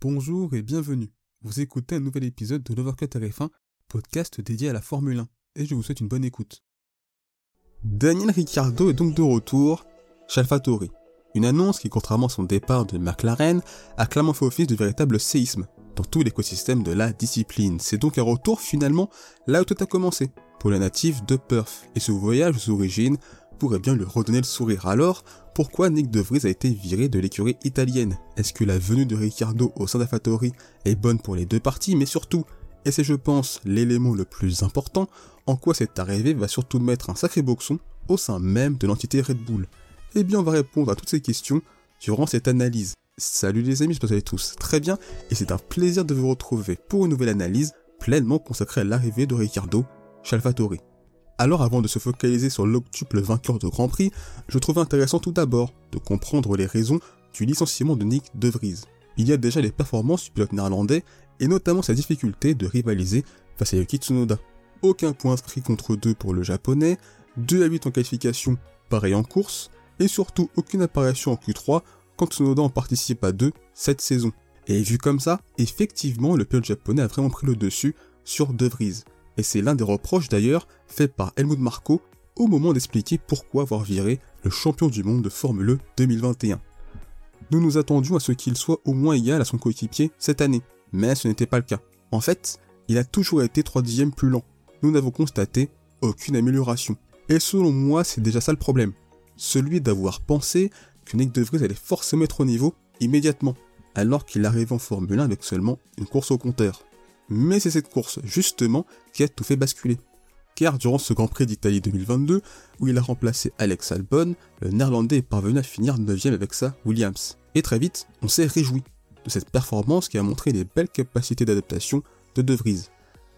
Bonjour et bienvenue. Vous écoutez un nouvel épisode de l'Overcut RF1, podcast dédié à la Formule 1, et je vous souhaite une bonne écoute. Daniel Ricciardo est donc de retour chez AlphaTauri. Une annonce qui, contrairement à son départ de McLaren, a clairement fait office de véritable séisme dans tout l'écosystème de la discipline. C'est donc un retour finalement là où tout a commencé, pour le natif de Perth, et ce voyage aux origines pourrait bien lui redonner le sourire. Alors, pourquoi Nick De Vries a été viré de l'écurie italienne? Est-ce que la venue de Ricciardo au sein d'AlphaTauri est bonne pour les deux parties? Mais surtout, et c'est je pense l'élément le plus important, en quoi cette arrivée va surtout mettre un sacré boxon au sein même de l'entité Red Bull? Eh bien on va répondre à toutes ces questions durant cette analyse. Salut les amis, que vous allez tous très bien, et c'est un plaisir de vous retrouver pour une nouvelle analyse pleinement consacrée à l'arrivée de Ricciardo chez. Alors avant de se focaliser sur l'octuple vainqueur de Grand Prix, je trouvais intéressant tout d'abord de comprendre les raisons du licenciement de Nick De Vries. Il y a déjà les performances du pilote néerlandais et notamment sa difficulté de rivaliser face à Yuki Tsunoda. Aucun point inscrit contre deux pour le japonais, 2 à 8 en qualification, pareil en course, et surtout aucune apparition en Q3 quand Tsunoda en participe à deux cette saison. Et vu comme ça, effectivement le pilote japonais a vraiment pris le dessus sur De Vries et c'est l'un des reproches d'ailleurs fait par Helmut Marko au moment d'expliquer pourquoi avoir viré le champion du monde de Formule 1 2021. Nous nous attendions à ce qu'il soit au moins égal à son coéquipier cette année, mais ce n'était pas le cas. En fait, il a toujours été 3 dixièmes plus lent. Nous n'avons constaté aucune amélioration. Et selon moi, c'est déjà ça le problème. Celui d'avoir pensé que Nick De Vries allait forcément être au niveau immédiatement, alors qu'il arrive en Formule 1 avec seulement une course au compteur mais c'est cette course justement qui a tout fait basculer. Car durant ce Grand Prix d'Italie 2022, où il a remplacé Alex Albon, le néerlandais est parvenu à finir 9ème avec sa Williams. Et très vite, on s'est réjoui de cette performance qui a montré les belles capacités d'adaptation de De Vries.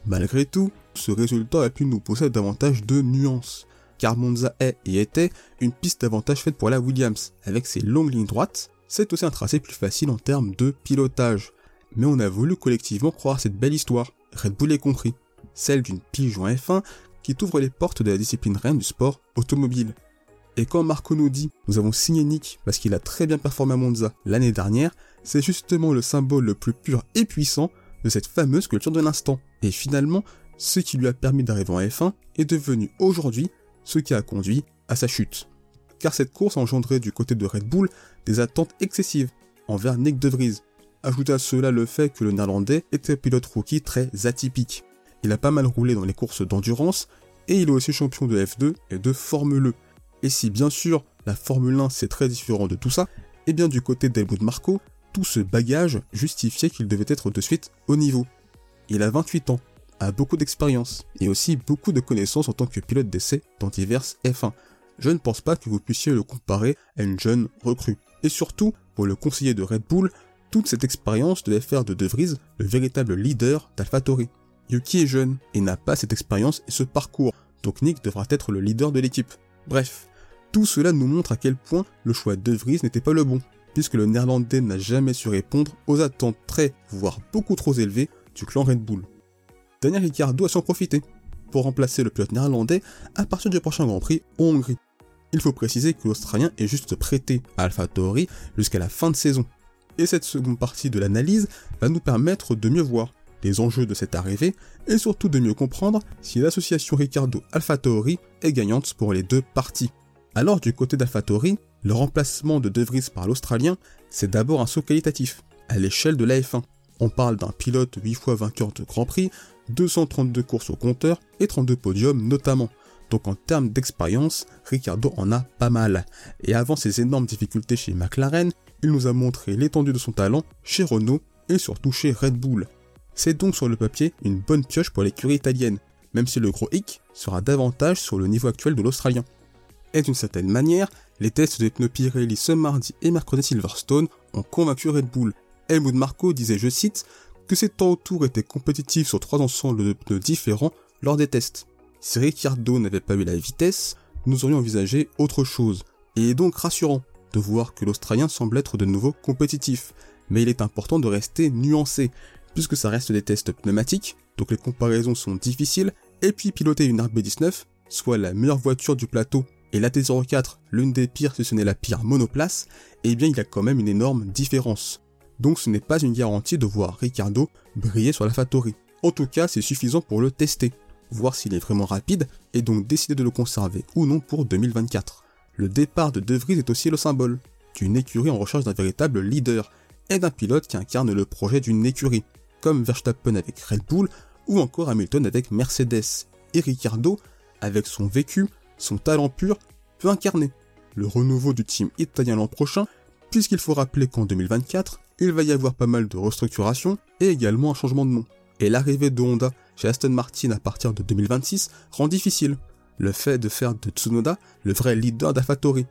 Malgré tout, ce résultat a pu nous pousser davantage de nuances, car Monza est et était une piste d'avantage faite pour la Williams, avec ses longues lignes droites, c'est aussi un tracé plus facile en termes de pilotage, mais on a voulu collectivement croire cette belle histoire, Red Bull est compris, celle d'une pige en F1 qui t'ouvre les portes de la discipline reine du sport automobile. Et quand Marco nous dit nous avons signé Nick parce qu'il a très bien performé à Monza l'année dernière, c'est justement le symbole le plus pur et puissant de cette fameuse culture de l'instant. Et finalement, ce qui lui a permis d'arriver en F1 est devenu aujourd'hui ce qui a conduit à sa chute. Car cette course a engendré du côté de Red Bull des attentes excessives envers Nick De Vries, Ajoutez à cela le fait que le néerlandais était un pilote rookie très atypique. Il a pas mal roulé dans les courses d'endurance et il est aussi champion de F2 et de Formule E. Et si bien sûr la Formule 1 c'est très différent de tout ça, et eh bien du côté d'Helmut Marco, tout ce bagage justifiait qu'il devait être de suite au niveau. Il a 28 ans, a beaucoup d'expérience et aussi beaucoup de connaissances en tant que pilote d'essai dans diverses F1. Je ne pense pas que vous puissiez le comparer à une jeune recrue. Et surtout, pour le conseiller de Red Bull, toute cette expérience devait faire de De Vries le véritable leader d'AlphaTauri. Yuki est jeune et n'a pas cette expérience et ce parcours, donc Nick devra être le leader de l'équipe. Bref, tout cela nous montre à quel point le choix de Vries n'était pas le bon, puisque le néerlandais n'a jamais su répondre aux attentes très, voire beaucoup trop élevées du clan Red Bull. Daniel Ricciardo a su en profiter pour remplacer le pilote néerlandais à partir du prochain Grand Prix en Hongrie. Il faut préciser que l'Australien est juste prêté à AlphaTauri jusqu'à la fin de saison, et cette seconde partie de l'analyse va nous permettre de mieux voir les enjeux de cette arrivée et surtout de mieux comprendre si l'association Ricardo AlphaTauri est gagnante pour les deux parties. Alors du côté d'AlphaTauri, le remplacement de De Vries par l'Australien, c'est d'abord un saut qualitatif, à l'échelle de la F1. On parle d'un pilote 8 fois vainqueur de Grand Prix, 232 courses au compteur et 32 podiums notamment. Donc en termes d'expérience, Ricardo en a pas mal. Et avant ses énormes difficultés chez McLaren, il nous a montré l'étendue de son talent chez Renault et surtout chez Red Bull. C'est donc sur le papier une bonne pioche pour l'écurie italienne, même si le gros hic sera davantage sur le niveau actuel de l'Australien. Et d'une certaine manière, les tests de pneus Pirelli ce mardi et mercredi Silverstone ont convaincu Red Bull. Helmut Marko disait, je cite, que ses temps autour étaient compétitifs sur trois ensembles de pneus différents lors des tests. Si Ricciardo n'avait pas eu la vitesse, nous aurions envisagé autre chose. Et est donc rassurant de voir que l'Australien semble être de nouveau compétitif. Mais il est important de rester nuancé, puisque ça reste des tests pneumatiques, donc les comparaisons sont difficiles, et puis piloter une RB19, soit la meilleure voiture du plateau, et la T04, l'une des pires si ce n'est la pire monoplace, eh bien il y a quand même une énorme différence. donc ce n'est pas une garantie de voir Ricardo briller sur la Fattori. En tout cas, c'est suffisant pour le tester, voir s'il est vraiment rapide et donc décider de le conserver ou non pour 2024. Le départ de De Vries est aussi le symbole d'une écurie en recherche d'un véritable leader et d'un pilote qui incarne le projet d'une écurie, comme Verstappen avec Red Bull ou encore Hamilton avec Mercedes. Et Ricardo, avec son vécu, son talent pur, peut incarner le renouveau du team italien l'an prochain, puisqu'il faut rappeler qu'en 2024, il va y avoir pas mal de restructuration et également un changement de nom. Et l'arrivée de Honda chez Aston Martin à partir de 2026 rend difficile le fait de faire de Tsunoda le vrai leader d'Afatori,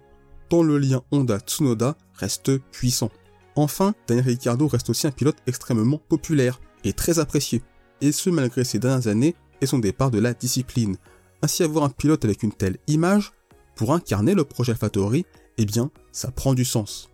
tant le lien Honda-Tsunoda reste puissant. Enfin, Daniel Ricciardo reste aussi un pilote extrêmement populaire et très apprécié, et ce malgré ses dernières années et son départ de la discipline. Ainsi avoir un pilote avec une telle image, pour incarner le projet Fatori, eh bien, ça prend du sens.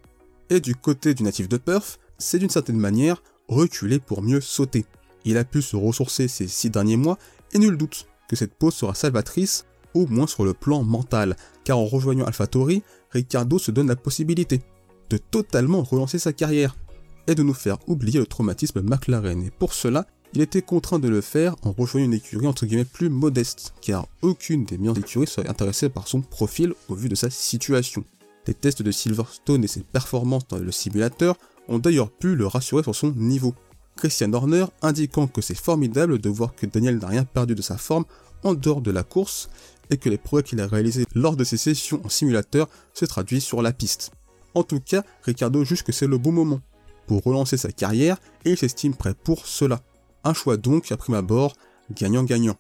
Et du côté du natif de Perth, c'est d'une certaine manière reculer pour mieux sauter. Il a pu se ressourcer ces six derniers mois, et nul doute que cette pause sera salvatrice, au moins sur le plan mental, car en rejoignant AlphaTauri, Ricardo se donne la possibilité de totalement relancer sa carrière, et de nous faire oublier le traumatisme McLaren, et pour cela, il était contraint de le faire en rejoignant une écurie entre guillemets plus modeste, car aucune des meilleures écuries serait intéressée par son profil au vu de sa situation. Les tests de Silverstone et ses performances dans le simulateur ont d'ailleurs pu le rassurer sur son niveau. Christian Horner indiquant que c'est formidable de voir que Daniel n'a rien perdu de sa forme en dehors de la course et que les progrès qu'il a réalisés lors de ses sessions en simulateur se traduisent sur la piste. En tout cas, Ricardo juge que c'est le bon moment pour relancer sa carrière et il s'estime prêt pour cela. Un choix donc à prime abord gagnant-gagnant.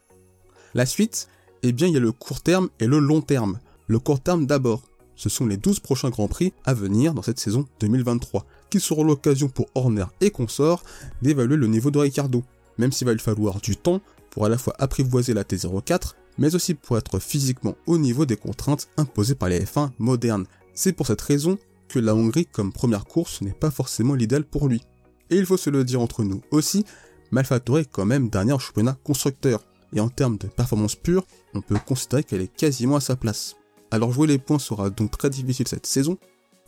La suite, eh bien il y a le court terme et le long terme. Le court terme d'abord, ce sont les 12 prochains Grands Prix à venir dans cette saison 2023, qui seront l'occasion pour Horner et consorts d'évaluer le niveau de Ricardo, même s'il va lui falloir du temps pour à la fois apprivoiser la T04, mais aussi pour être physiquement au niveau des contraintes imposées par les F1 modernes. C'est pour cette raison que la Hongrie comme première course n'est pas forcément l'idéal pour lui. Et il faut se le dire entre nous aussi, Malfatore est quand même dernier en championnat constructeur, et en termes de performance pure, on peut considérer qu'elle est quasiment à sa place. Alors jouer les points sera donc très difficile cette saison,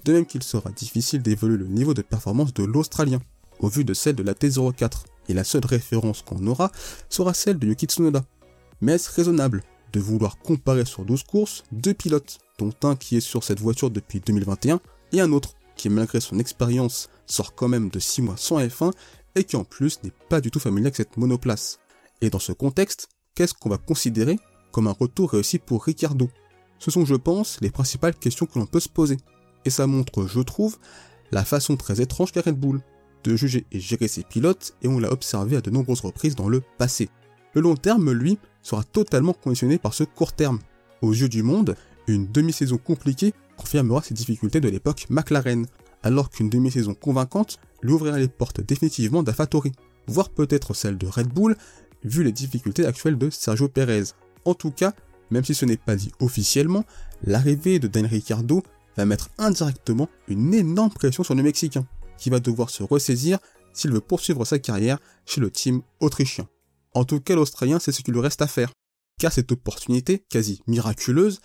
de même qu'il sera difficile d'évoluer le niveau de performance de l'Australien, au vu de celle de la T04, et la seule référence qu'on aura sera celle de Yuki Tsunoda. Mais est-ce raisonnable de vouloir comparer sur 12 courses deux pilotes, dont un qui est sur cette voiture depuis 2021 et un autre qui malgré son expérience sort quand même de 6 mois sans F1 et qui en plus n'est pas du tout familier avec cette monoplace? Et dans ce contexte, qu'est-ce qu'on va considérer comme un retour réussi pour Ricardo Ce sont je pense les principales questions que l'on peut se poser. Et ça montre, je trouve, la façon très étrange qu'a Red Bull de juger et gérer ses pilotes et on l'a observé à de nombreuses reprises dans le passé. Le long terme, lui, sera totalement conditionné par ce court terme. Aux yeux du monde, une demi-saison compliquée confirmera ses difficultés de l'époque McLaren, alors qu'une demi-saison convaincante lui ouvrira les portes définitivement d'Afatori, voire peut-être celle de Red Bull, vu les difficultés actuelles de Sergio Perez. En tout cas, même si ce n'est pas dit officiellement, l'arrivée de Daniel Ricciardo va mettre indirectement une énorme pression sur le Mexicain, qui va devoir se ressaisir s'il veut poursuivre sa carrière chez le team autrichien. En tout cas, l'Australien sait ce qu'il lui reste à faire, car cette opportunité, quasi miraculeuse,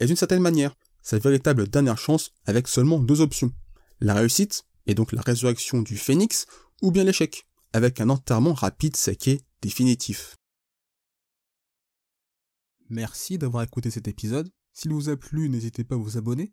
est d'une certaine manière sa véritable dernière chance avec seulement deux options. La réussite, et donc la résurrection du phénix, ou bien l'échec, avec un enterrement rapide, sec définitif. Merci d'avoir écouté cet épisode. S'il vous a plu, n'hésitez pas à vous abonner